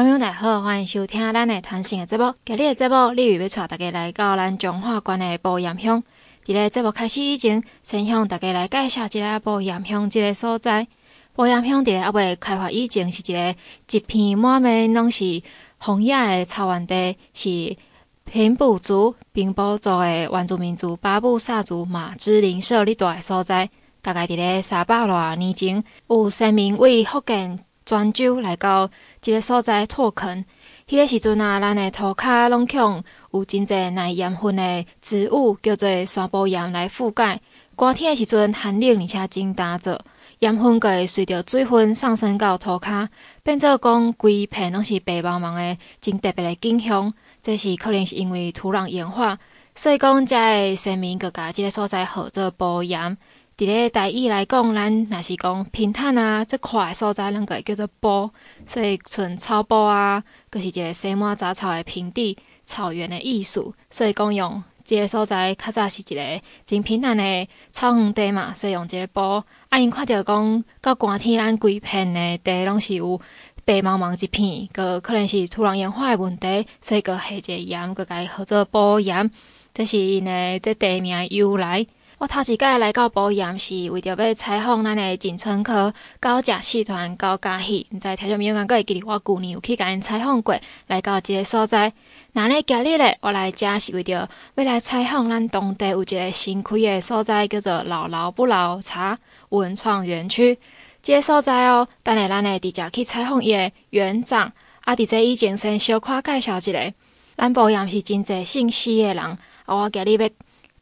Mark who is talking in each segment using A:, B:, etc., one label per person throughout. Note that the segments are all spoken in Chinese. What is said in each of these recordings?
A: 朋友大家好，欢迎收听咱的传承的节目。今日的节目，李宇要带大家来到咱彰化县的埔盐乡。在节目开始以前，先向大家来介绍一下埔盐乡这个所在。埔盐乡在还未开发以前，是一个一片满面拢是红叶的草原地，是平埔族、平埔族的原住民族巴布萨族马之邻舍利大的所在。大概在个三百多年前，有先民为福建泉州来到这个所在拓垦，迄个时阵啊，咱的涂骹拢用有真侪耐盐分的植物，叫做山埔盐来覆盖。寒天的时阵寒冷，而且真干燥，盐分阁会随着水分上升到涂骹，变做讲规片拢是白茫茫的，真特别的景象。这是可能是因为土壤盐化，所以讲遮个先民阁甲这个所在号做埔盐。伫咧台语来讲，咱若是讲平坦啊，即块所在，咱个会叫做埔，所以像草埔啊，阁是一个生满杂草的平地、草原的艺术。所以讲用这个所在，较早是一个真平坦的草原地嘛，所以用这个埔。啊，因看着讲到寒天，咱规片的地拢是有白茫茫一片，阁可能是土壤盐化的问题，所以阁下一个盐，阁改号做埔盐，这是因的这地名由来。我头一摆来到埔盐，是为着要采访咱的金城科高甲戏团高嘉戏。毋知听众朋友敢会记得我旧年有去甲因采访过，来到这个所在。那咧今日咧，我来遮是为着要来采访咱当地有一个新开的所在，叫做老老不老茶文创园区。这个所在哦，等下咱会直接去采访伊个园长。啊，伫这以前先小可介绍一下，咱埔盐是真济姓施的人。啊，我今日要。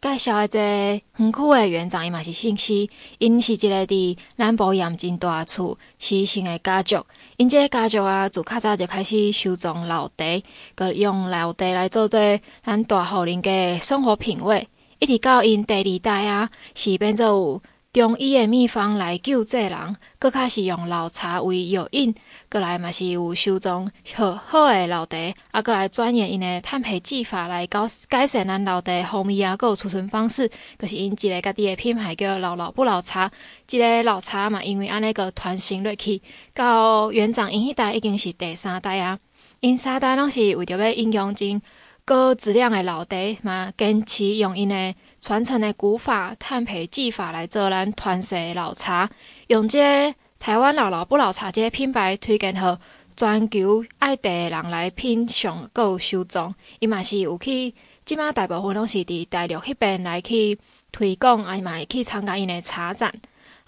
A: 介绍一个园区的园长，伊嘛是姓施，因是一个伫咱埔盐真大厝施姓的家族。因这个家族啊，自较早就开始收藏老茶，佮用老茶来做做咱大户人家生活品味，一直到因第二代啊，是变做有中医的秘方来救济人，佮开始用老茶为药引。过来嘛是有收藏好好诶老茶，啊，过来钻研因诶炭焙技法来搞改善咱老茶风味啊，阁有储存方式，就是因一个家己诶品牌叫老老不老茶。即个老茶嘛，因为安尼个传承落去，到园长因迄代已经是第三代啊。因三代拢是为着要应用真高质量诶老茶嘛，坚持用因诶传承诶古法炭焙技法来做咱传世诶老茶，用这个。台湾老老不老茶这个品牌推荐予全球爱茶的人来品尝，购收藏。伊嘛是有去，即马大部分拢是伫大陆迄边来去推广，啊嘛会去参加因的茶展。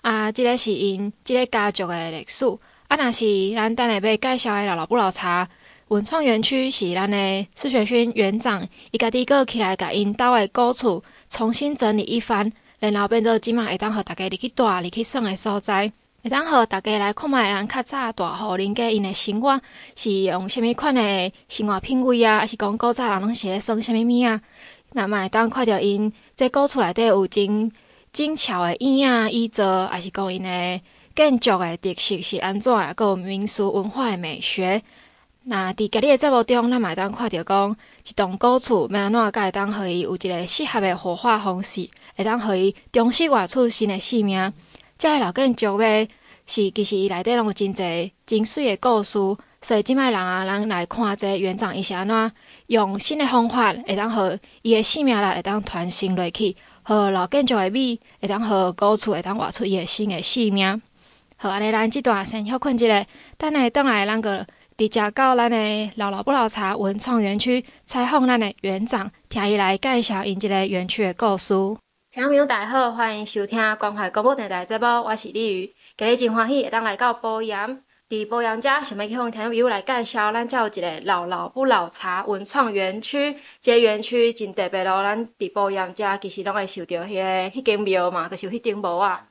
A: 啊，即、个是因即个家族的历史。啊，若是咱等下要介绍的老老不老茶文创园区，是咱的施学勋园长伊家己阁起来甲因兜的古厝重新整理一番，然后变做即马会当互大家入去住、入去耍的所在。会当互大家来看觅咱较早大户人家因的生活是用虾米款的生活品味啊，还是讲古早人拢是咧耍虾米物啊？那么会当看着因这古厝内底有真精巧的椅仔椅座，还是讲因的建筑的特色是安怎？阁有民俗文化的美学。那伫今日的节目中，咱嘛会当看着讲一栋古厝，要安怎会当互伊有一个适合的火化方式，会当互伊重新活出新的生命。这个老建筑诶，是其实伊内底拢有真侪真水诶故事，所以即摆人啊，人来看这园长伊是安怎用新诶方法，会当互伊诶生命力会当传承落去，互老建筑诶美，会当互古厝会当活出伊诶新诶生命。好，安尼咱即段先休困一下，等下倒来咱个直接到咱诶老老不老茶文创园区采访咱诶园长，听伊来介绍因即个园区诶故事。听众朋友大家好，欢迎收听关怀广播电台节目，我是李瑜。今日真欢喜会当来到埔盐，伫埔盐遮想要去向听众朋友来介绍，咱遮有一个老老不老茶文创园区。这园区真特别咯，咱伫埔盐遮其实拢会受到迄、个迄间庙嘛，就是有迄顶帽啊，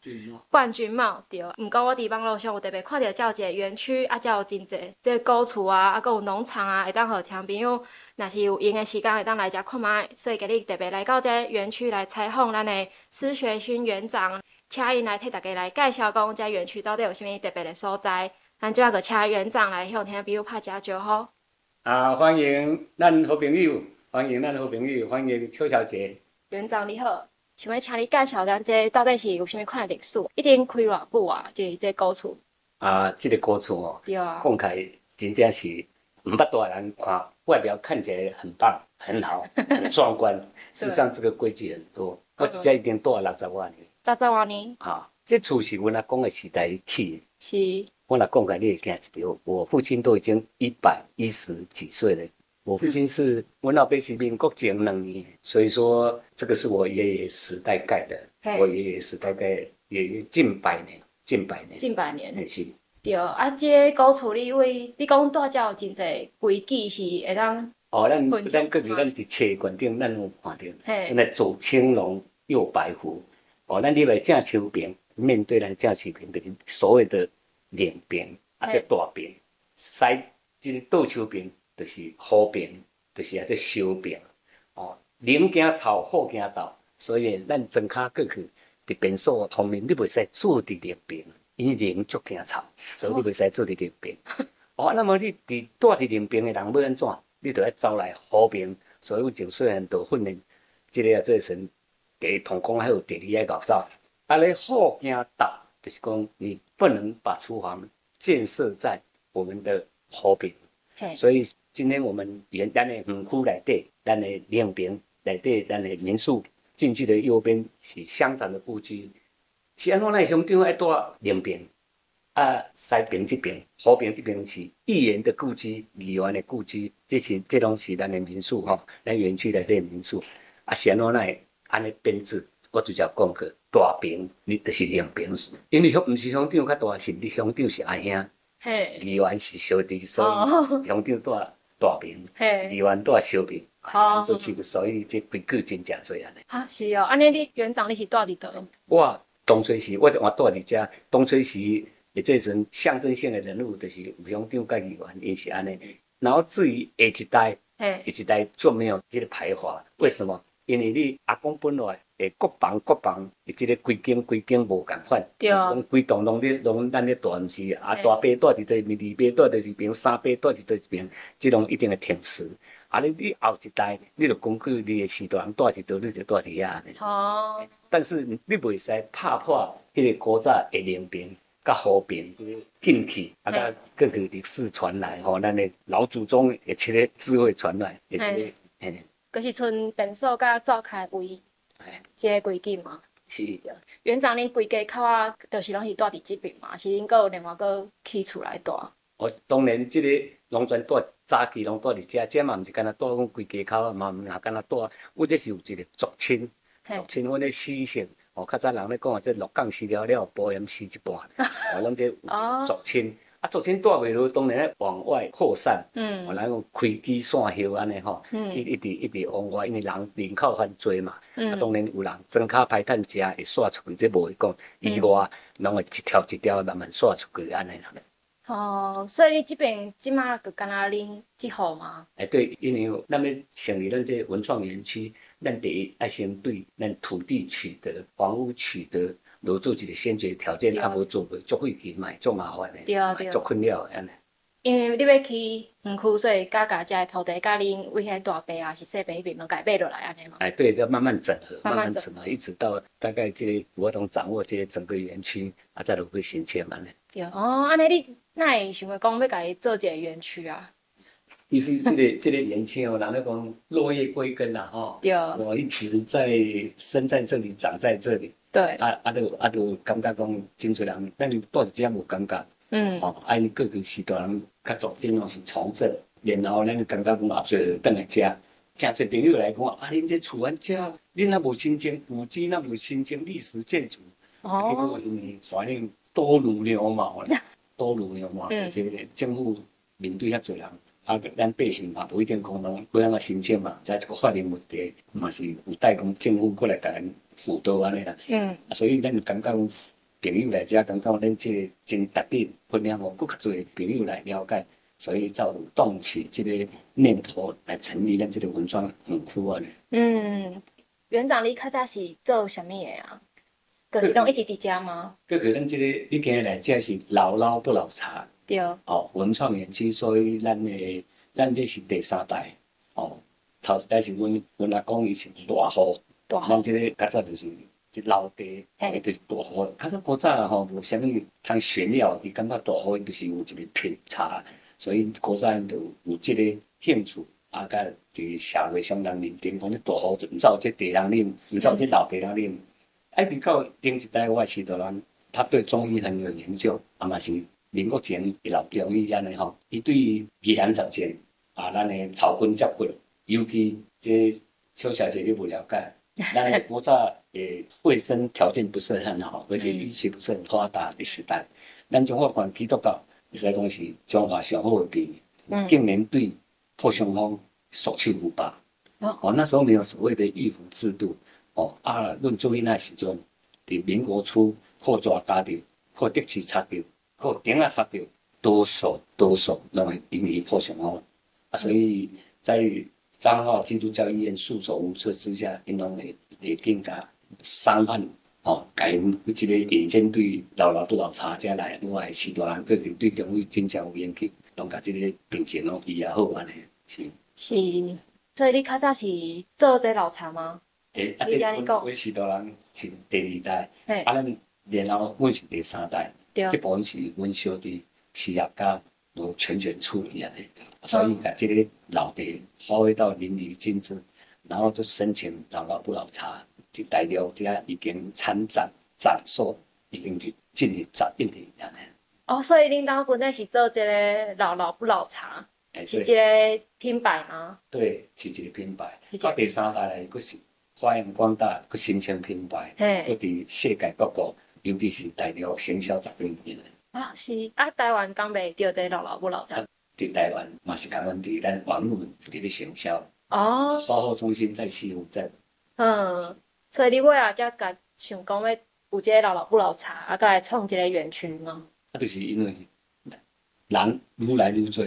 A: 冠军帽对。毋过我伫网络上有特别看到遮有一个园区，啊，遮有真济即个古厝啊，啊，阁有农场啊，会当互听众朋友。若是有闲诶时间，会当来遮看卖，所以今日特别来到这园区来采访咱诶施学勋园长，请因来替大家来介绍讲这园区到底有啥物特别诶所在。咱即马个请园长来向听，朋友拍遮招呼。
B: 啊，欢迎咱好朋友，欢迎咱好朋友，欢迎邱小姐。
A: 园长你好，想要请你介绍咱这到底是有啥物款诶历史？一定开偌久啊？就是这古厝。
B: 啊，这个古厝哦，
A: 对啊，
B: 讲起来真正是。唔捌大人看外表看起来很棒、很好、很壮观，事实上这个规矩很多。我只家已经住了六十万年。
A: 六十万年。
B: 啊，这厝是我阿公的时代起的。
A: 是。
B: 我阿公讲你会惊一条，我父亲都已经一百一十几岁了。我父亲是我老爸是民国前两年，所以说这个是我爷爷时代盖的。我爷爷时代盖也近百年，近百年。近百年。是。
A: 对，啊，这个古厝里位，你讲大家有真侪规矩是会当。
B: 哦，咱咱过去咱伫册馆顶，咱有看到，咱来左青龙，右白虎。哦，咱入来正手边，面对咱正手边，就是所谓的脸边，啊，这大边。西，这个倒手边，就是好边，就是啊，这小边。哦，宁惊草，后惊倒，所以咱庄卡过去伫边所方面，你袂使坐伫脸边。因灵足惊臭，所以你袂使做伫林边。哦，那么你伫住伫林边的人要安怎？你就要招来好边。所以有前虽然都训练，即个啊做成给同工还有地理爱搞造。啊，咧好惊倒，就是讲你不能把厨房建设在我们的河边。所以今天我们原咱的园区内底，咱的脸边内底，咱的民宿进去的右边是乡长的故居。是安怎呢？乡长爱住两边，啊，西平即边、和平即边是议员的故居、议员的故居，这是这拢是咱的民宿吼，咱园区内的民宿。啊，是安怎呢？安尼编制，我就叫讲过，大平你就是两边，因为乡毋是乡长较大，是你乡长是阿兄，议员是小弟，所以乡长住大平，议员住小平，啊，做起所以这规矩真正多安尼。
A: 啊，是哦，安尼你园长你是住伫倒？
B: 我。东吹西，我我住伫遮。东吹西，也这阵象征性的人物，就是吴乡长甲议员，因是安尼。然后至于下一代，下一代就没有这个排华。为什么？因为你阿公本来诶，各房各房，这个规间规间无共款。对。从规栋拢咧拢咱咧住，毋是啊大伯住伫这边，二伯住伫这边，三伯住伫这边，即种一定会停词。啊，你你后一代，你就根据你诶时代人住伫倒，你就住伫遐。哦。但是你袂使拍破迄个古早的脸边甲和平进去，啊，甲各个历史传来吼，咱的老祖宗一切个智慧传来，一切个，
A: 嘿，就是村便所甲灶开位，哎，这个规矩嘛。是。园长，恁规家口啊，就是拢是住伫即边嘛？是恁阁有另外阁起厝来住？
B: 哦，当然，即个拢全住早期拢住伫遮，遮嘛毋是干那住阮规家口啊，嘛毋若干那住，我这是有一个族亲。族亲，阮咧死性，哦，较早人咧讲啊，这鹿港死了了，保险死一半，哦，咱即有 族亲，啊，族亲带袂落，当然咧往外扩散，嗯，哦，然后开枝散叶安尼吼，嗯，一一直一直往外，因为人人口很多嘛，嗯，啊，当然有人增卡排炭食会散出去，即无会讲，以外，拢会一条一条慢慢散出去安尼啦。
A: 哦，所以你这边即马就干那恁即号嘛？
B: 哎，对，因为咱们成立咱这文创园区。咱第一爱先对咱土地取得、房屋取得，如做一个先决条件，啊无做不足费钱买，足麻烦的，对啊对啊，足困扰的安尼。
A: 因为你要去园区，所以加加遮土地，加恁为遐大伯啊，是细伯迄边拢改买落来安尼嘛。
B: 哎，对，要慢慢整合，慢慢整合，一直到大概这个我都掌握这些整个园区，啊，再落去新迁嘛呢。
A: 对哦，安尼你那会想要讲要家己做一个园区啊？
B: 其实这个 这个年轻哦，人家讲落叶归根呐，哈。对。我一直在生在这里，长在这里。对。啊啊，都啊都感觉讲真济人，但你住这样无感觉。嗯。哦，啊，因各个时代人较早点拢是从政，然后咱感觉讲啊，所以等来家，真侪朋友来讲啊，恁这厝安遮，恁那无新建古迹，那无新建历史建筑。哦。结果因为反正多如牛毛了，多如牛毛，而且政府面对遐侪人。啊，咱百姓嘛，不一定讲拢不让个申请嘛，在这个法律问题嘛是有待讲政府过来甲咱辅导安尼啦。嗯。啊，所以咱就感觉朋友来遮，感觉咱这个真特别，分享互更较侪朋友来了解，所以才有动起这个念头来成立咱这个文创园区啊。
A: 嗯，园长，你较早是做啥物个啊？就是拢一直伫遮吗？
B: 过去咱这个你今日来遮是老老不老茶。对哦，文创园区，所以咱的咱这是第三代哦。头一代是阮阮阿公以前大户，大户，咱这个较早就是一老地，嘿，就是大户。较早古早吼无啥物通炫耀，伊感觉大户就是有一个品茶，所以古早人就有这个兴趣，啊，甲伫社会上人认定讲，你大户就毋走即地人啉，毋走即老地人啉。哎，直到顶一代我师大人，他对中医很有研究，啊嘛是民国前一老中医安尼吼，伊对于宜兰十全啊，咱的草根接骨，尤其这邱小姐你不了解，咱的古早诶卫生条件不是很好，而且疫情不是很发达的时代，咱中华管基督教，伊说讲是中华上好的病，竟然对破伤风束手无策。哦，那时候没有所谓的预防制度。哦啊，论中医那时阵，伫民国初靠抓家着，靠德气擦着，靠钉啊擦着，多数多数拢会引起破伤风。啊，所以在彰化基督教医院束手无策之下，因拢会会更加伤患。哦，改因即个眼睛对老老不老茶家来，另外许多人个人对中医真正有研究，拢甲即个病情拢医也好安尼。是
A: 是，所以你较早是做这老茶
B: 吗？啊，这阮阮许多人是第二代，啊，咱然后阮是第三代，这部分是阮小弟事业家都全权处理安尼，所以甲即个老地发挥到淋漓尽致，然后就申请老老不老茶。这大料这已经参展展售，已经是进入十一年了。
A: 哦，所以恁当本来是做这个老老不老茶，欸、是这个品牌吗？
B: 对，是这个品牌。到第三代来，佫是发扬光大，佫新兴品牌，佫伫世界各国，尤其是大陆行销十几年了。
A: 啊，是啊，台湾刚卖掉这老老不老茶。
B: 伫台湾嘛是讲阮伫咱网络伫咧行销。
A: 哦。
B: 售后中心在西湖镇。
A: 嗯。所以你尾啊，才甲想讲要有这个老老不老茶，啊，再来创一个园区吗？
B: 啊，就是因为人愈来愈多，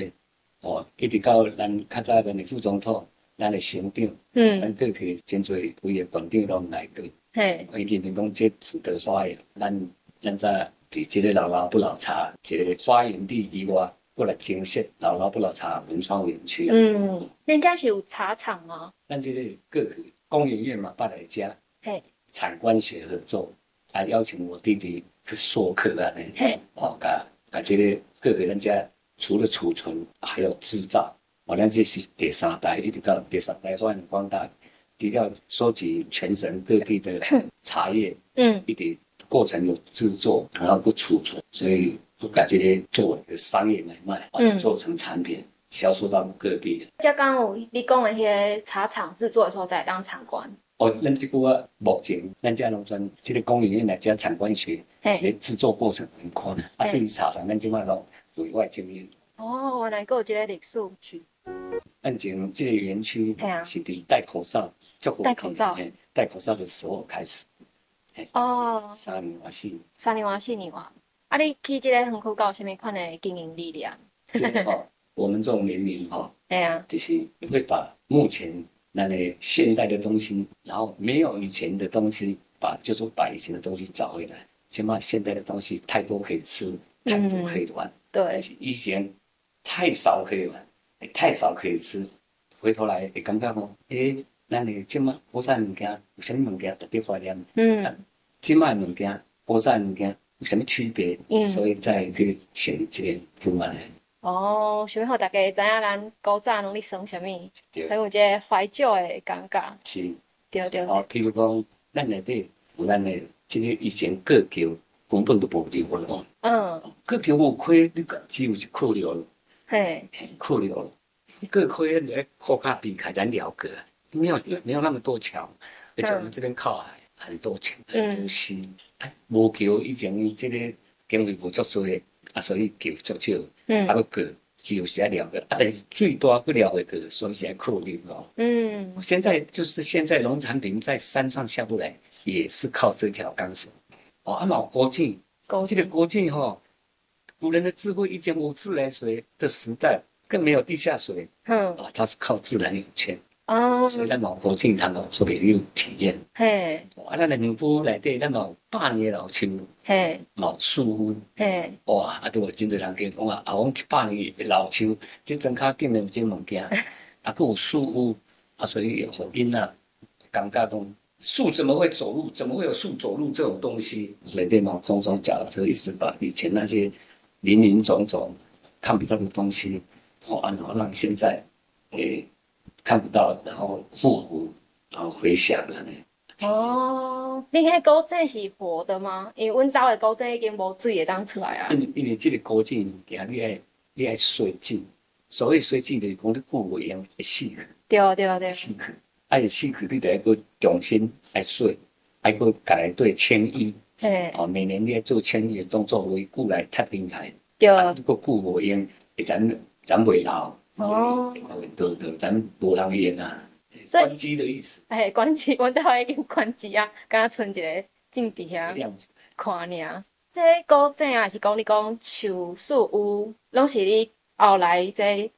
B: 哦，一直到咱较早咱的副总统，咱的省长，嗯，咱过去真多位的馆长拢来过，嘿，我认为讲这值得发扬。咱咱在伫这个老老不老茶这个发源地以外，过来建设老老不老茶文创园区。
A: 嗯，人家是有茶厂吗？
B: 咱这个过去工研院嘛，八来家。嘿，产官学合作，还邀请我弟弟去授课啊，呢，嘿，哦，噶，噶，这个各个人家除了储存，还有制造，我呢这是第三代，一直到第三代发扬光大，低调收集全省各地的茶叶，嗯，一点过程有制作，然后不储存，所以不把这些作为一个商业买卖，嗯，做成产品销售到各地。
A: 刚刚有你讲的那些茶厂制作的时候，在当场馆。
B: 哦，咱这个啊，目前咱家农村这个工研院来讲，产官学，这个制作过程很宽，啊，至于茶厂，咱这块都对外经营。
A: 哦，原来还有这个历史。
B: 是。咱前这个园区是对戴口罩，
A: 戴口罩，
B: 戴口罩的时候开始。
A: 哦。
B: 三年哇四年。
A: 三年哇四年哇，啊，你去这个园区搞什么款的经营力量？
B: 哦，我们这种年龄哈，
A: 对啊，
B: 就是会把目前。那个现代的东西，然后没有以前的东西，把就说把以前的东西找回来。起码现代的东西太多可以吃，太多可以玩。嗯、对，以前太少可以玩，太少可以吃。回头来会感觉讲，诶，那你起码古早物件有什么物件特别怀念？嗯，即卖物件古早物件有什么区别？嗯，所以再去选这个出来。
A: 哦，想要让大家知影咱古早拢咧耍啥物，很有一个怀旧的感觉。
B: 是，
A: 对对。
B: 哦，譬如讲，咱内底有咱的，即个以前过桥根本都无留了。嗯。过桥无开，你个只有是扣留。嘿。扣留，过开你爱靠卡避开咱了个，没有没有那么多桥，而且我们这边靠海，很多桥，很多溪。哎，无桥以前这个经费无足多的。啊，所以叫足少，嗯，啊，个只有些了个，啊，但是最多不了个个，所以现在扣留哦。嗯，现在就是现在农产品在山上下不来，也是靠这条钢索。哦，啊，老国境，国境的国境哈，古人的智慧，以前无自来水的时代，更没有地下水，嗯，啊，它是靠自然涌泉。哦，所以咱毛国经常哦，特别有体验。嘿，啊，咱农夫内底，咱毛百年老树，嘿，老树屋，嘿，哇，啊，都有真侪人讲讲啊，啊，我一百年老树，这真卡见的这物件，啊，佫有树屋，啊，所以有因呐，感觉讲树怎么会走路？怎么会有树走路这种东西？内底毛种种讲，这意思把以前那些林林总总。看不到的东西，哦，然后让现在诶、欸、看不到，然后复古，然后回想了呢。
A: 哦，你迄古井是活的吗？因为阮家的古井已经无水会当出来啊。
B: 因因为这个古井物件，你爱你爱水井，所以水井就是讲你久无用会死去。
A: 对对对。
B: 死去，爱死去，你得要搁重新爱水，爱搁家来对清淤。嘿。哦，每年你爱做清淤的动作，为久来脱离开。对。啊，如果久无用，会咱咱袂老。哦。对对，咱无人用啊。关机的意思，
A: 哎，关机，我都已经关机啊，刚刚存一个镜底下看尔。这古井也，是讲你讲树树屋，拢是你后来这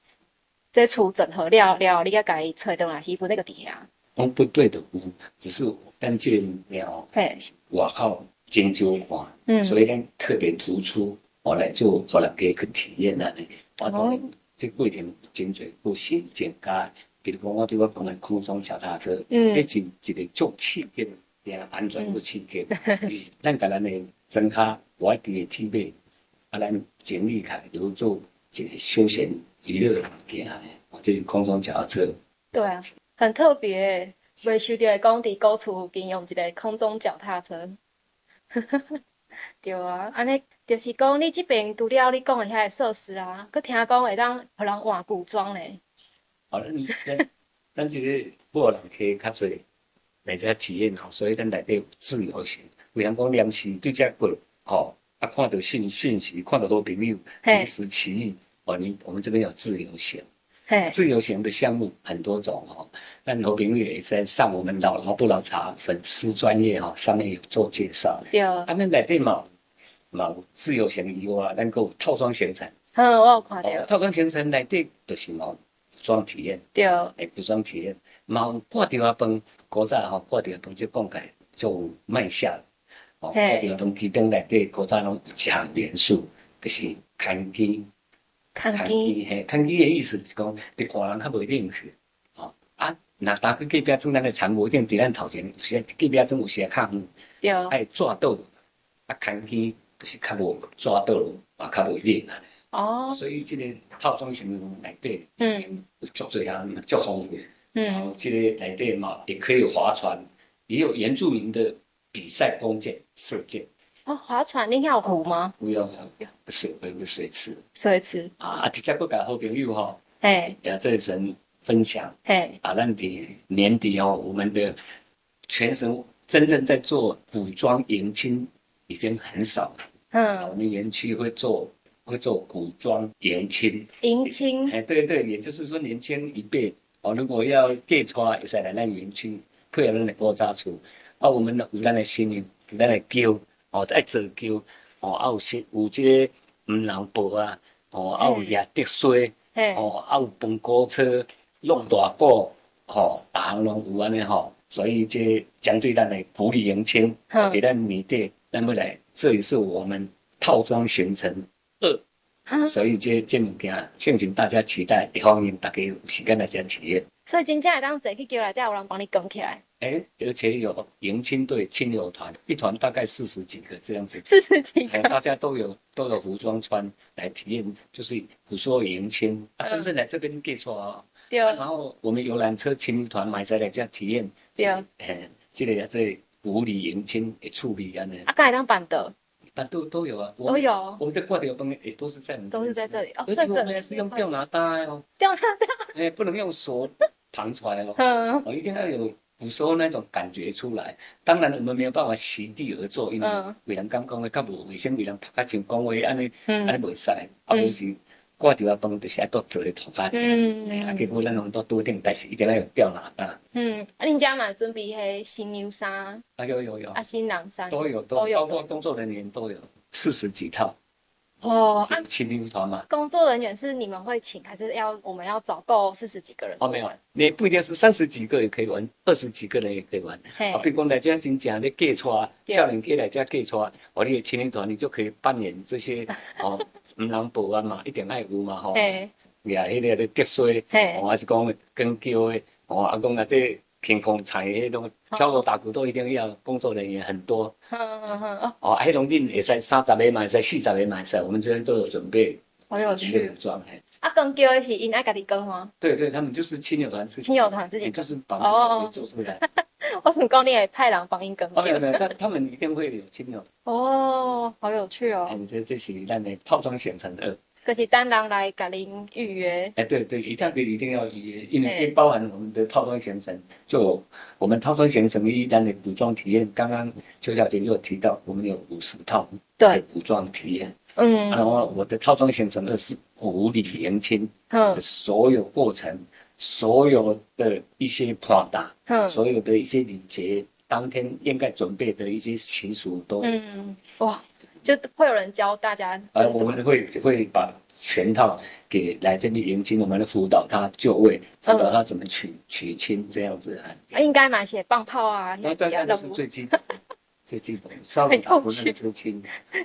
A: 这厝整合了了，你才家己找倒来是不那个底下。
B: 拢，不对的屋，只是单间庙，嘿，外口真少看，嗯，所以呢特别突出，我来做，后来给去体验啊，我当这过程真侪不新简单。比如讲，我这个讲的空中脚踏车，嗯，迄是一个足刺激，也安全又刺激。是咱甲咱的庄脚我伫个体面，啊，咱整理开，有做一个休闲娱乐物件的，哦，这是空中脚踏车。
A: 对啊，很特别。未收到讲伫古厝附近用一个空中脚踏车。对啊，安尼就是讲你这边除了你讲的遐个设施啊，佮听讲会当互人换古装嘞。
B: 好，咱咱这个无人可以较侪来遮体验吼，所以咱内底有自由行。有人讲临时对遮过，吼啊，看到讯讯息，看到好朋友临时起意，哦，你我们这边有自由行。嘿，自由行的项目很多种吼，但好朋友也在上我们老老不老茶粉丝专页吼，上面有做介绍。对。啊，咱内底嘛，嘛自由行以外，咱有套装行程。
A: 嗯，我有看到。
B: 套装行程内底就是嘛。装体验，对，诶，服装体验，嘛挂电话饭，古早吼挂电话饭就讲起来就卖相，哦，挂电话饭其中内底古早拢有一项元素，就是牵机，牵机，嘿，牵机的意思是讲，伫外人较袂认识，哦，啊，若打去隔壁庄咱的田无一定伫咱头前，有时隔壁庄有时较远，对，爱抓到，啊，牵机就是较无抓到，啊，较袂认啊。哦，所以这个套装型内底，嗯，足多啊，足丰富。嗯，然后这个内底嘛，也可以划船，也有原住民的比赛弓箭、射箭。
A: 哦，划船，你有湖吗？
B: 不用，不水，不是水池。
A: 水池。啊啊，直
B: 接过个好朋友哈，哎，也这一层分享。哎，啊，咱底年底哦，我们的全省真正在做古装迎亲已经很少了。嗯，我们园区会做。会做古装迎亲，
A: 迎亲，
B: 哎，对对，也就是说年轻一辈哦，如果要嫁娶，也是来咱园区配合咱的古早厝，啊，我们有咱的新人，咱的轿，哦，爱做轿，哦，啊有些有即个毋人步啊，哦，啊有压竹水，哦，啊有蹦高车，弄大鼓，吼，大行拢有安尼吼，所以这将对咱的鼓励迎亲，给咱年底，咱未来这也是我们套装行程。二，所以这这物件，敬请大家期待，也欢迎大家有时间来这样体验。
A: 所以真正会当坐去叫来，有人帮你讲起来。
B: 哎、欸，而且有迎亲队、亲友团，一团大概四十几个这样子。
A: 四十几个，
B: 大家都有都有服装穿来体验，就是古说迎亲啊，真正来这边给错啊。对、啊。然后我们游览车亲友团买下来这样体验。对。哎，这个这古礼迎亲的处理安呢？
A: 啊，该当办的。
B: 啊，都都有啊，
A: 都有。
B: 我们的挂吊灯也都是在，
A: 都是在这里。
B: 而且我们也是用吊拿带哦，
A: 吊拿带，
B: 哎，不能用锁绑出来哦，嗯，我一定要有捕收那种感觉出来。当然，我们没有办法席地而坐，因为为人刚刚的较无卫生，为人拍较像讲话安尼，安尼袂使，啊，不是。挂吊啊，饭就是爱多做的头发剪，啊，结果咱拢都多定，但是一定要有吊拿带。嗯，
A: 啊，恁家嘛准备迄新娘衫？
B: 啊，有有有。
A: 啊，新郎衫
B: 都有都有，包括工作人员都有四十几套。
A: 哦，
B: 请亲团嘛？
A: 工作人员是你们会请，还是要我们要找够四十几个人？
B: 哦，没有，你不一定是三十几个也可以玩，二十几个人也可以玩。啊，比如讲来这真正你嫁娶，少年家来这嫁娶，我你的亲团你就可以扮演这些 哦，唔人步啊嘛，一定爱有嘛吼。哎，呀，迄个的竹衰，我还是讲跟叫的，哦，阿公啊这。天空彩迄种敲锣打鼓都一定要，工作人员很多。哦，迄种恁会使三十个嘛，会使四十个嘛，会使，我们这边都有准备。
A: 好有趣。
B: 服装
A: 啊，跟叫的是因爱家己跟吗？
B: 对对，他们就是亲友团，
A: 亲友团自己
B: 就是帮哦做出来。
A: 我是讲你会派人帮因跟。
B: 哦，没有没有，他他们一定会有亲友。
A: 哦，好有趣哦。
B: 这这是咱的套装选成二。
A: 可是单人来甲您预约。
B: 哎，对对，一定要一定要预约，因为这包含我们的套装行程。就我们套装行程一单的古装体验，刚刚邱小姐就有提到，我们有五十套对古装体验。嗯。然后我的套装行程二是古礼迎亲的所有过程，嗯、所有的一些穿搭，嗯，所有的一些礼节，当天应该准备的一些习俗都。嗯
A: 哇。就会有人教大家，
B: 呃，我们会会把全套给来这边迎亲，我们来辅导他就位，辅导他怎么娶娶亲这样子
A: 啊。应该买些棒炮啊，
B: 那对，那是最 基本，最基本，稍微打不那个追亲，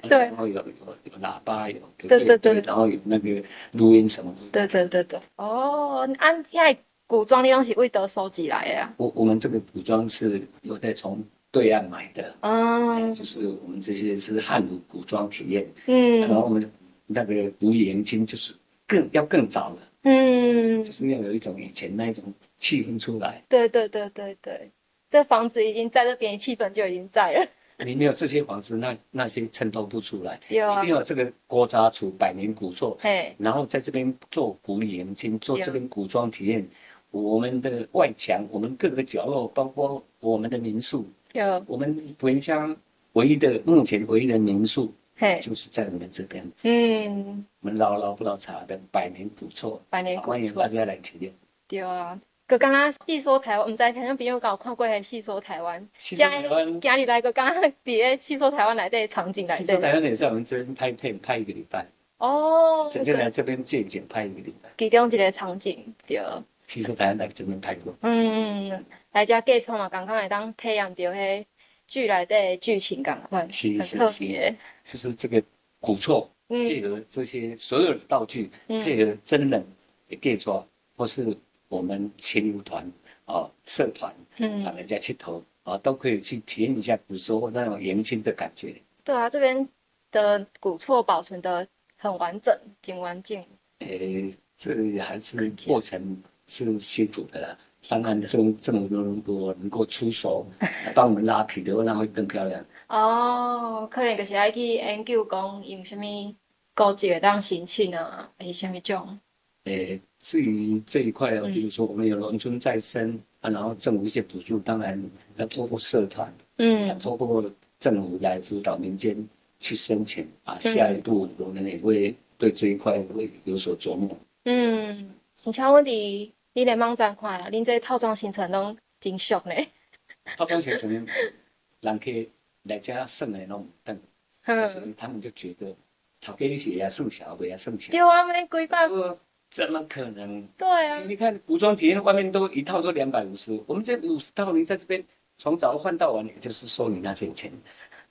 B: 对，然后有有有喇叭，有对对对，然后有那个录音什么的，
A: 对对对对。哦，按现在古装的东西为得收集来呀？
B: 我我们这个古装是有在从。对岸买的，嗯，就是我们这些是汉服古装体验，嗯，然后我们那个古礼迎亲就是更要更早了，嗯，就是要有一种以前那一种气氛出来。
A: 对对对对对，这房子已经在这边，气氛就已经在了。
B: 你没有这些房子，那那些衬托不出来。有啊，一定要有这个郭家厝百年古厝，嘿，然后在这边做古礼迎亲，做这边古装体验，我们的外墙，我们各个角落，包括我们的民宿。有我们福源乡唯一的目前唯一的民宿，嘿，就是在我们这边。嗯，我们老老不老茶的百年古厝，百年古厝，欢迎大家来体验。
A: 对啊，刚刚细说台湾，我们在台上边有搞看过，还细说台湾。
B: 细说台湾，
A: 家里来个刚刚别细说台湾来的场景来。
B: 细说台湾也是我们这边拍片拍一个礼拜。
A: 哦，
B: 直接来这边借景拍一个礼拜。
A: 其中一个场景，对。
B: 细说台湾来这边拍过。
A: 嗯嗯。来家计创嘛，刚刚来当体验到迄剧来的剧情，感快，很特别。
B: 就是这个古厝配合这些所有的道具，嗯、配合真人的计创，或是我们亲友团啊、社团，嗯，啊，人家佚佗啊，都可以去体验一下古时候那种年轻的感觉。
A: 对啊，这边的古厝保存得很完整，挺完整。
B: 诶、欸，这还是过程是辛苦的啦。当然，这么这么多人如果能够出手 帮我们拉皮的话，那会更漂亮。
A: 哦，可能就是爱去研究讲用什么高级的当行庆啊，还是什么种？
B: 诶、欸，至于这一块啊，比如说我们有农村再生、嗯、啊，然后政府一些补助，当然要透过社团，嗯，透过政府来辅导民间去申请啊。下一步我们也会对这一块会有所琢磨。嗯，
A: 你像问题。你连网站看啊，恁这套装行程拢真俗呢。
B: 套装行程，人客来家算的拢唔等，所以他们就觉得，头家你是也算小，不也算小。
A: 对啊，没规范。
B: 说怎么可能？
A: 对啊。
B: 你看古装体验外面都一套都两百五十，我们这五十套，你在这边从早换到晚，也就是收你那些钱。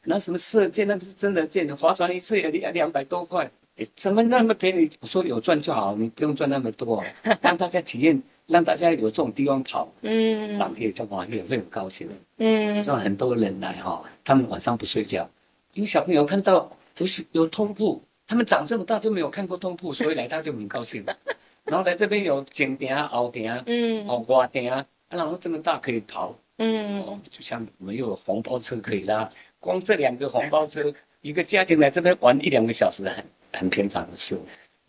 B: 那什么射箭，那是真的箭，划船一次也两两百多块。怎么那么便宜？我说有赚就好，你不用赚那么多，让大家体验，让大家有这种地方跑，嗯，当地叫网友会很高兴，嗯，就像很多人来哈，他们晚上不睡觉，因为小朋友看到不是有通铺，他们长这么大就没有看过通铺，所以来他就很高兴，然后来这边有前店、后店，嗯，哦，外店啊，然后这么大可以跑，嗯，就像我们又有红包车可以拉，光这两个红包车，一个家庭来这边玩一两个小时很。很平常的事，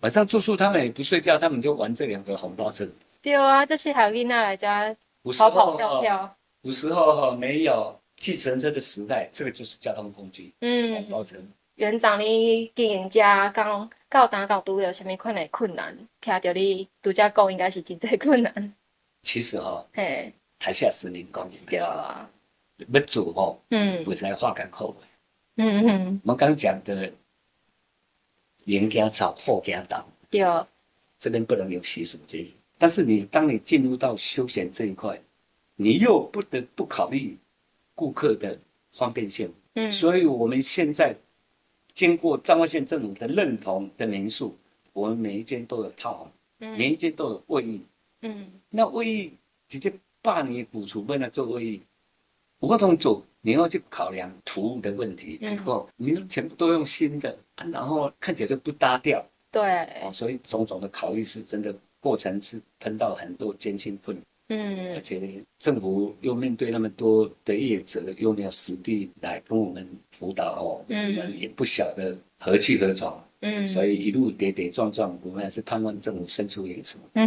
B: 晚上住宿他们也不睡觉，他们就玩这两个红包车。
A: 对啊，就是海丽娜来家跑跑跳跳。
B: 古时候哈没有计程车的时代，这个就是交通工具。嗯，红包车。
A: 园长，你经营家刚到打搞都有什么困难？困难，听到你独家讲，应该是真济困难。
B: 其实哈，嘿，台下十年功，对啊，不做哦，嗯，不在话赶后悔。嗯嗯，我们刚讲的。连家草后家倒，对哦，这边不能有习俗节。但是你当你进入到休闲这一块，你又不得不考虑顾客的方便性。嗯，所以我们现在经过彰化县政府的认同的民宿，我们每一间都有套房，嗯，每一间都有卫浴，嗯，那卫浴直接把你古厝搬来做卫浴，不过同做。你要去考量图的问题，不过你全部都用新的，然后看起来就不搭调，
A: 对，
B: 哦，所以种种的考虑是真的，过程是碰到很多艰辛困难，嗯，而且政府又面对那么多的业者，又没有实地来跟我们辅导哦，嗯，我们也不晓得何去何从，嗯，所以一路跌跌撞撞，我们还是盼望政府伸出援手。嗯，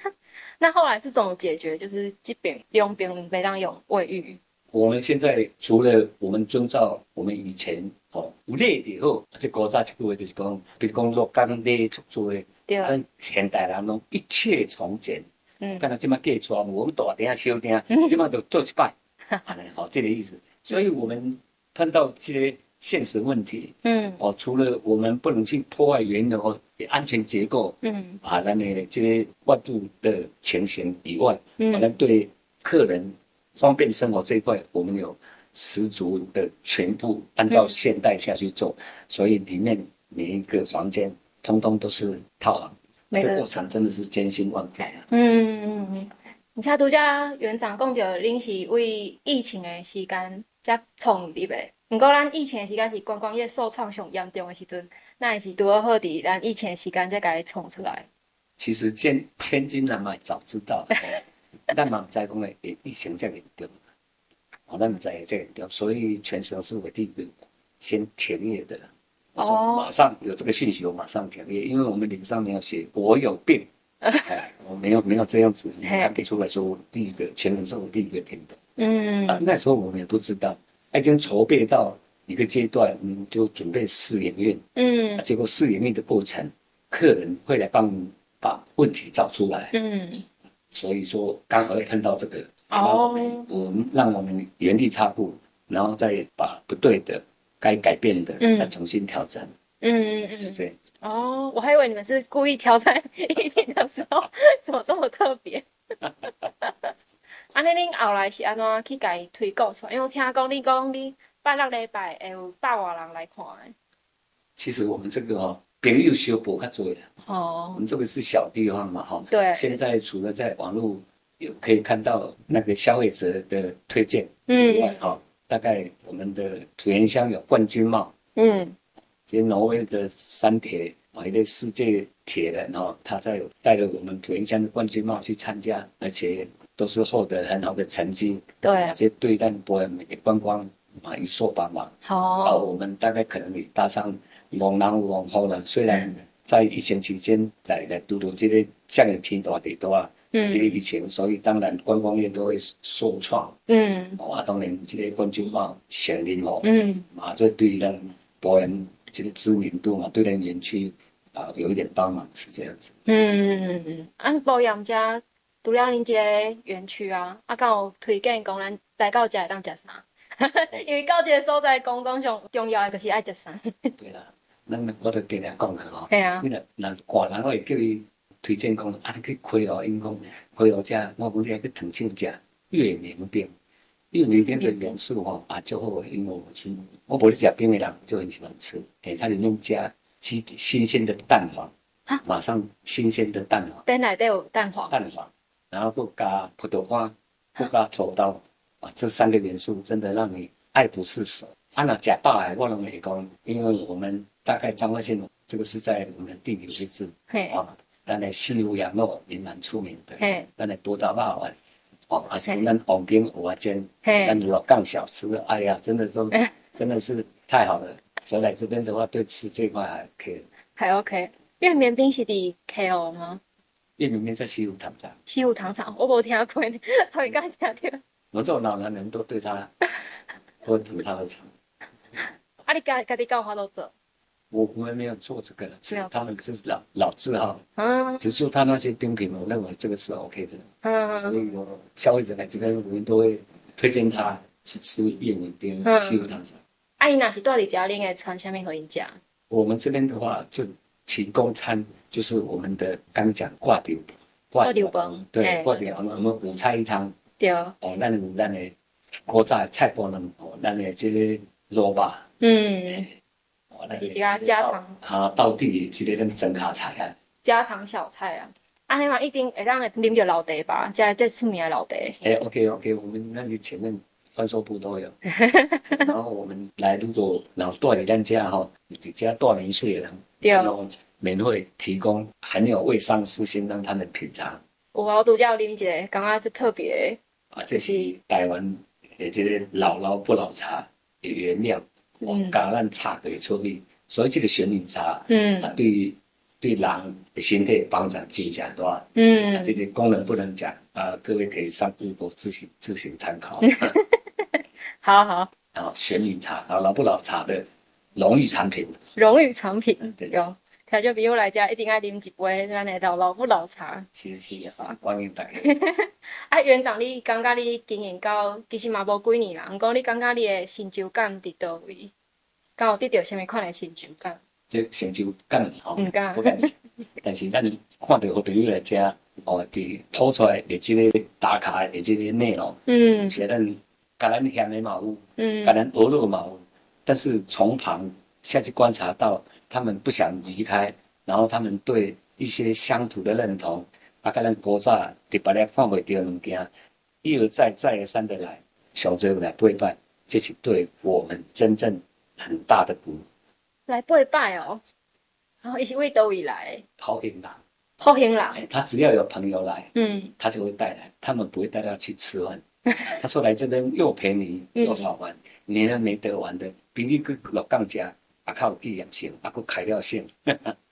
A: 那后来是怎么解决？就是基本用兵没当用卫浴。
B: 我们现在除了我们遵照我们以前哦，有内地后，这古早一句话就是讲，比如讲落岗内出租的，对，现代人拢一切从简，嗯，刚才这么给出来，我们大店小店，基本上都做一摆，好嘞，好，这个意思。所以我们碰到这些现实问题，嗯，哦，除了我们不能去破坏原有的安全结构，嗯，啊，那呢，这些外部的情形以外，嗯，可能对客人。方便生活这一块，我们有十足的全部按照现代下去做，嗯、所以里面每一个房间通通都是套房，这个过程真的是艰辛万载啊。嗯
A: 嗯嗯，你像独家园长讲到，恁是为疫情的时间才创立的，不过咱疫情的时间是观光业受创上严重的时阵，那也是拄好伫咱疫情的时间才给它冲出来。
B: 其实千千金难买早知道。但嘛在讲诶，疫情这样严重，好，那么在这样严重，所以全省是我第一个先停业的。我说马上有这个讯息，我马上停业，因为我们脸上没有写我有病，哎，我没有没有这样子，看不出来说我第一个全省是我第一个停的。嗯，啊，那时候我们也不知道，已经筹备到一个阶段，我们就准备试营运。嗯，结果试营运的过程，客人会来帮我们把问题找出来。嗯。所以说，刚好碰到这个，哦，我们让我们原地踏步，然后再把不对的、该改变的，再重新挑战。嗯，是这样子。
A: 哦，我还以为你们是故意挑战疫情的时候，怎么这么特别？啊，那恁后来是安怎去家推广出来？因为我听讲你讲你拜六礼拜会有百外人来看。
B: 其实我们这个哦。朋友修博较多的哦，我们这个是小地方嘛，哈。对。现在除了在网络有可以看到那个消费者的推荐，嗯，以外，哈，大概我们的土原乡有冠军帽，嗯，这挪威的山铁啊，一个世界铁人哈，他在带着我们土原乡的冠军帽去参加，而且都是获得很好的成绩，对，这对待博人的观光啊有所帮忙。好，啊，我们大概可能也搭上。往南往后了，虽然在疫情期间来来都都这个这样的天大地多啊，嗯，这个疫情，所以当然观光业都会受创，嗯，啊，当然这个冠军帽显灵哦，嗯，啊，这对咱博人这个知名度嘛，对咱园区啊有一点帮忙是这样子，嗯
A: 嗯嗯，按保养家独了恁这个园区啊，啊，刚好推荐讲咱来到这当食啥，因为到这个所在观光上重要的就是爱食啥，
B: 对啦。咱我就跟你讲了吼，因为那外人会叫伊推荐讲，啊，你去开哦，因讲开哦，这我讲你还去腾讯这月明冰，月明冰的元素吼啊，就好，因为我去，我不是吃冰的人，就很喜欢吃，诶、欸，它里面加新新鲜的蛋黄，啊，马上新鲜的蛋黄，
A: 本来都有蛋黄，
B: 蛋黄，然后不加葡萄干，不加土豆，啊，这三个元素真的让你爱不释手。啊，那吃饱诶，我拢会讲，因为我们。大概彰化县这个是在我们的地理位置，啊，咱的西湖羊肉也蛮出名的，咱的多大肉丸，哦，而且咱黄金蚵仔煎，咱老港小吃，哎呀，真的是 真的是太好了。所以来这边的话，对吃这块还可以，
A: 还 OK。月明冰是的 KO 吗？
B: 月明冰在西湖糖厂。
A: 西湖糖厂，我无听过呢，他应该听到。
B: 我这种老男人都对他，都吐他的槽。
A: 啊，你家家己搞好多做。
B: 我我们没有做这个只，是他们是老老字号，嗯，只是他那些冰品，我认为这个是 OK 的，嗯，所以我消费者来这边，我们都会推荐他去吃月明冰西湖糖茶。
A: 阿姨那是到底家里应穿下面和人家？
B: 我们这边的话就提供餐，就是我们的刚讲挂丢
A: 挂丢崩，
B: 对，挂丢我们我们五菜一汤，对。哦，那那的锅炸菜脯呢，哦，那的这个肉吧，嗯。
A: 是家家常
B: 啊，到底这个跟真卡菜啊，
A: 家常小菜啊，啊，你嘛一定会让人啉着老茶吧，这这出名的老茶。
B: 哎，OK OK，我们那里前面贩售部都有，然后我们来如果然后带你咱家哈，一家大年岁的人，对，然后免费提供含有味上四星让他们品尝。
A: 有啊，我独家啉一个，感觉就特别。
B: 啊，这是台湾诶，这个老老不老茶的原料，嗯，加咱茶的处理，所以这个玄灵茶，嗯，啊，对对人的身体帮助真正大，嗯，啊，这个功能不能讲，啊，各位可以上 Google 自行自行参考。
A: 好 好。
B: 然后玄灵茶，然后老不老茶的荣誉产品。
A: 荣誉产品，对，有。他就比如来家一定爱啉一杯，咱来到老不老茶。
B: 是是是，欢迎大家。
A: 啊，园长，你感觉你经营到其实嘛无几年啦，毋过你感觉你的成就感伫倒位？敢有得到啥物款的成就感？
B: 这成就感吼，不敢不敢讲。但是咱看到好朋友来家，哦，伫吐出来的这个打卡的这个内容，嗯，是咱甲咱嫌的嘛有，嗯，甲咱鹅肉嘛有，但是从旁下去观察到。他们不想离开，然后他们对一些乡土的认同，啊，可能古早就把那放袂掉物件，一而再再而三的来，上最后来拜拜，这是对我们真正很大的鼓舞。
A: 来拜拜哦，然后一起为都以来。
B: 好行啦，
A: 好行啦。
B: 他只要有朋友来，嗯，他就会带来，他们不会带他去吃饭。他说来这边又便宜又好玩，嗯、你呢没得玩的，比你去老港家。啊，较有纪念性，啊，佫开了性，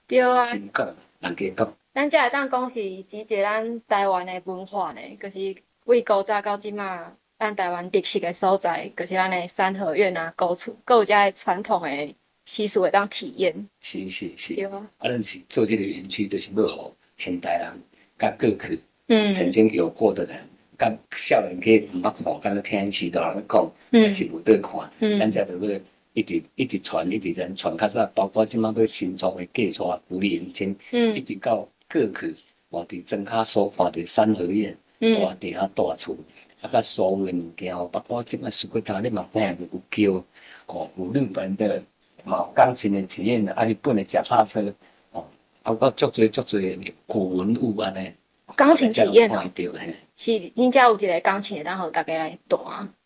A: 对啊，
B: 新讲，人家讲，
A: 咱才会当讲是集结咱台湾的文化呢，就是为古早到今嘛，咱台湾特色的所在，就是咱的三合院啊、古厝，佫有遮个传统的习俗会当体验。
B: 是是是，对啊，啊，咱是做这个园区，就是要互现代人、甲过去，嗯，曾经有过的人，甲少年家毋捌看，敢若听时代人讲，嗯，是有得看，嗯，咱遮就要。一直一直传，一直人传，较早包括即马个新创的计划，福利迎亲，嗯，一直到过去，我伫庄卡所看的三合院，嗯，大地下大厝，啊，甲所有物件，包括即马苏格达你嘛看有桥，哦，有日本的，哦，钢琴的体验，啊，日本的脚踏车，哦，包括足侪足侪古文物安尼。
A: 钢琴体验啊，是，恁家有一个钢琴，然后大家来弹。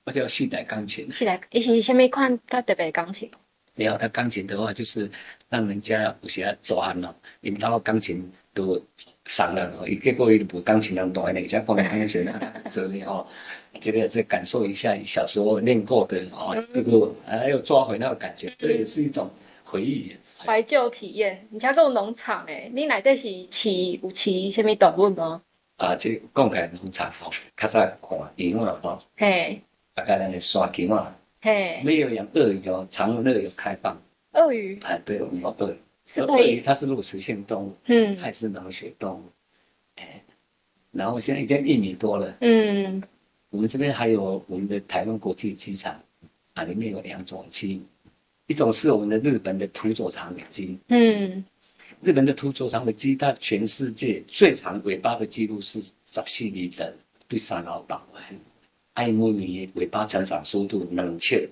B: 我叫四代钢琴。
A: 四代，伊是虾米款较特别钢琴？
B: 没有，他钢琴的话，就是让人家有些大汉咯，因到钢琴都伤了，伊结果伊无钢琴人大，人家放在钢琴啊，所以哦，这个再感受一下小时候练过的哦，这个还要抓回那个感觉，这也是一种回忆。
A: 怀旧体验，你家做农场诶，你内底是饲有饲虾米动物吗？
B: 啊，这讲起来农场哦，较早看羊啊，吼。嘿。大概那个耍球嘛，嘿，没有养鳄鱼哦，长乐有开放。
A: 鳄鱼？
B: 哎，对，有鳄鱼。鳄鱼它是肉食性动物，嗯，它也是冷血动物。哎，然后现在已经一米多了。嗯，我们这边还有我们的台湾国际机场，啊，里面有两种鸡，一种是我们的日本的土佐长尾鸡。嗯，日本的土佐长尾鸡，它全世界最长尾巴的记录是十四米的，对三老板。爱慕你尾巴成长速度冷却，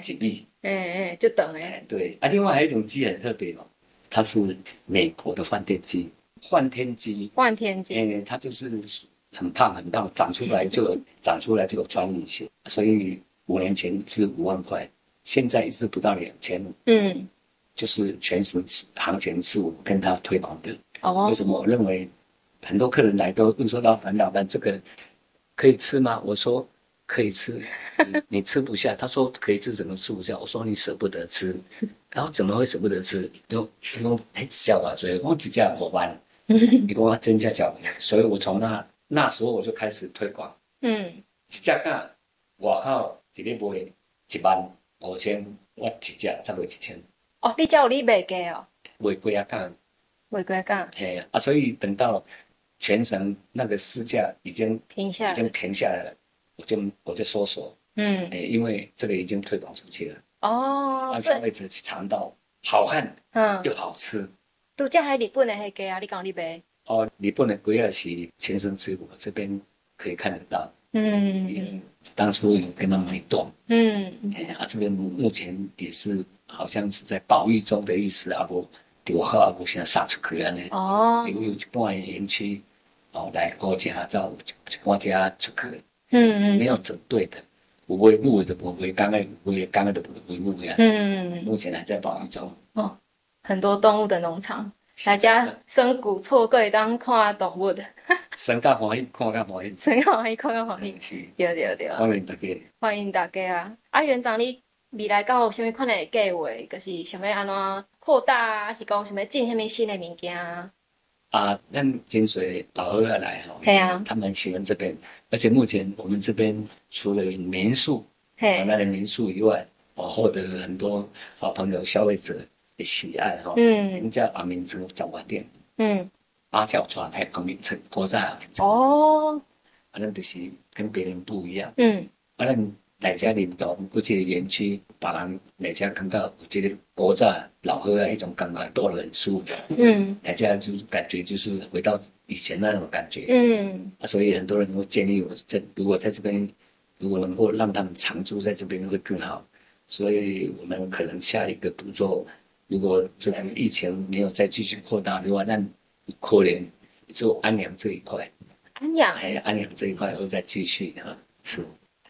B: 几米？哎
A: 哎，就等哎。
B: 对啊，另外还有一种鸡很特别哦，它是美国的换天鸡，换天鸡，
A: 换天鸡，
B: 哎，它就是很胖很胖，长出来就有 长出来就有专利性，所以五年前一只五万块，现在一只不到两千五。嗯，就是全时行情是我跟他推广的。哦，为什么？我认为很多客人来都问说：“老板，老板，这个可以吃吗？”我说。可以吃，你吃不下。他说可以吃，怎么吃不下？我说你舍不得吃，然后怎么会舍不得吃？又又哎，叫啊，所以我几家伙伴，你给我增加脚，所以我从那那时候我就开始推广。嗯，一家干，我靠，一日卖一万五千，我一家才卖一千。
A: 哦，你叫你卖价哦？
B: 卖贵啊干，
A: 卖贵啊干。
B: 嘿啊，所以等到全省那个市价已经
A: 停下，
B: 已经平下来了。我就我就说说，嗯，哎，因为这个已经推广出去了，哦，让消费者去尝到好看，嗯，又好吃。
A: 都这还日本的那个啊，你讲你呗？
B: 哦，日本的龟啊是全身吃过，这边可以看得到。嗯，当初有跟他们一段，嗯，哎啊，这边目前也是好像是在保育中的意思，啊不，丢好啊不，现在杀出去了呢。哦，有有一半的园区，哦，来国家照，国家出去。嗯嗯，没有整对的，不会木的，不会刚刚不刚刚的不会木的。嗯，目前还在保育中。
A: 哦，很多动物的农场。大家生古厝可以当看动物的，
B: 生较欢喜，看较欢喜，
A: 生较欢喜，看较欢喜，是，对对对，
B: 欢迎大家，
A: 欢迎大家啊！啊，园长，你未来敢有啥物款的计划？就是想要安怎扩大啊，还是讲想要进啥物新的物件啊？
B: 啊，那金水老二要来哈，
A: 对啊，
B: 他们喜欢这边，而且目前我们这边除了民宿，嘿，那个民宿以外，我获得了很多好朋友、消费者。的喜爱哈，嗯，人家阿明城杂货店，嗯，阿角川还有阿明城国在阿明城。哦，反正就是跟别人不一样，嗯，反正大家认同过去的园区，把人大家看到我觉得国在老河啊，一种感觉多了很舒服，嗯，大家就是感觉就是回到以前那种感觉，嗯，啊，所以很多人都建议我在如果在这边，如果能够让他们常住在这边会更好，所以我们可能下一个步骤。如果这个疫情没有再继续扩大的话，那可能就安阳这一块，
A: 安阳，
B: 还有安阳这一块会再继续哈。是。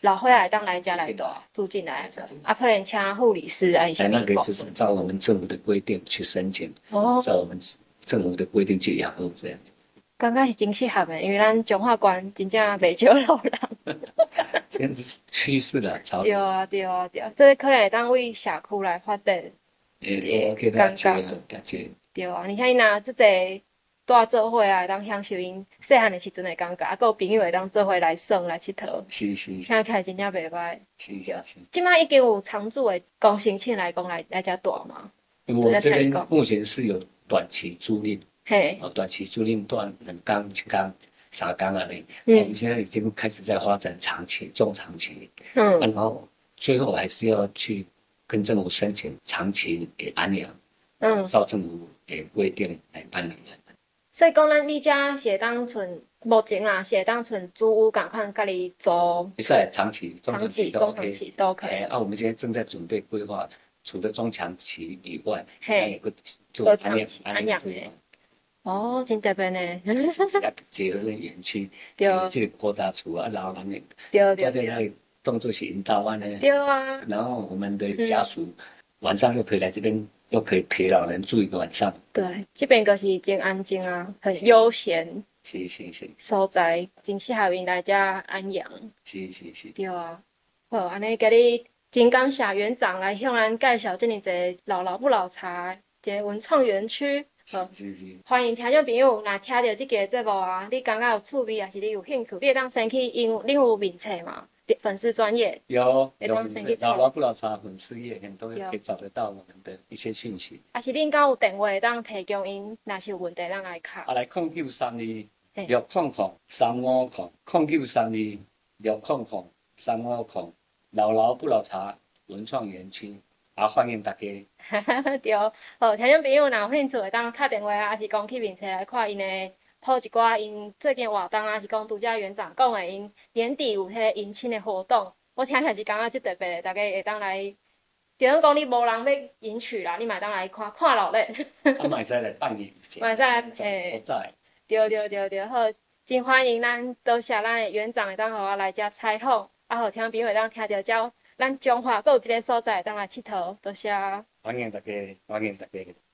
A: 老会来当来家来的住进来，啊，可能请护理师啊一些。
B: 那个就是照我们政府的规定去申请，哦，照我们政府的规定去养护这样子。
A: 刚刚是真适合的，因为咱彰化县真正袂少老人。
B: 现在是趋势了，潮流。
A: 对啊，对啊，对啊，这个可能会当为社区来发展。
B: 诶，尴尬，
A: 对啊，你像伊若即个大做伙啊，当享受因细汉的时阵的感觉，啊，有朋友会当做伙来耍来佚佗，
B: 是是，
A: 听起来真正袂歹，
B: 是是是。
A: 即摆已经有常住的高薪庆来讲来来遮住吗？
B: 我这边目前是有短期租赁，嘿，哦，短期租赁段两工、一工、三工啊嘞。嗯，我们现在已经开始在发展长期、中长期，嗯，然后最后还是要去。跟政府申请长期的安养，嗯，照政府的规定来办理。
A: 所以讲，咱你家是当存目前啦，是当存租屋，赶快家里租。
B: 比赛长期、中长期都 OK，
A: 都 OK。
B: 啊，我们现在正在准备规划，除了中长期以外，
A: 还有个做长期安养的。哦，真特别呢。
B: 结合了园区，结合这个国家处啊，老人的，
A: 对对对。
B: 动作是引导啊呢，
A: 对啊。
B: 然后我们的家属晚上又可以来这边，嗯、又可以陪老人住一个晚上。
A: 对，这边可是真安静啊，很悠闲。
B: 是是是。
A: 所在真适合来遮安养。
B: 是是是。
A: 对啊。好，安尼给你金刚侠园长来向咱介绍这里个老老不老茶，一个文创园区。好，是是。欢迎听众朋友，若听到这个节目啊，你感觉有趣味，还是你有兴趣，你会当先去因为你有面册嘛？粉丝专业
B: 有有粉丝，老老不老茶粉丝页，很多人可以找得到我们的一些讯息。
A: 啊，是恁敢有电话当提供因，若是有问题，咱来卡。
B: 啊，来空九三二六空空三五空空九三二六空空三五空老老不老茶文创园区，啊，欢迎大家。
A: 对，好，听众朋友，若有兴趣会当打电话啊，还是讲去面册来看因的。好一寡因最近活动啊，是讲拄则园长讲的因年底有迄个迎亲的活动，我听起来是感觉即特别的，大家会当来。就讲你无人要迎娶啦，你嘛当来看看热闹。
B: 我嘛会使来办理。
A: 嘛会使来诶。对对对对，好，真欢迎咱多谢咱的园长会当互我来遮采访，啊好听朋友会当听着叫咱中华阁有一个所在会当来佚佗，多谢。
B: 欢迎大家，欢迎大家。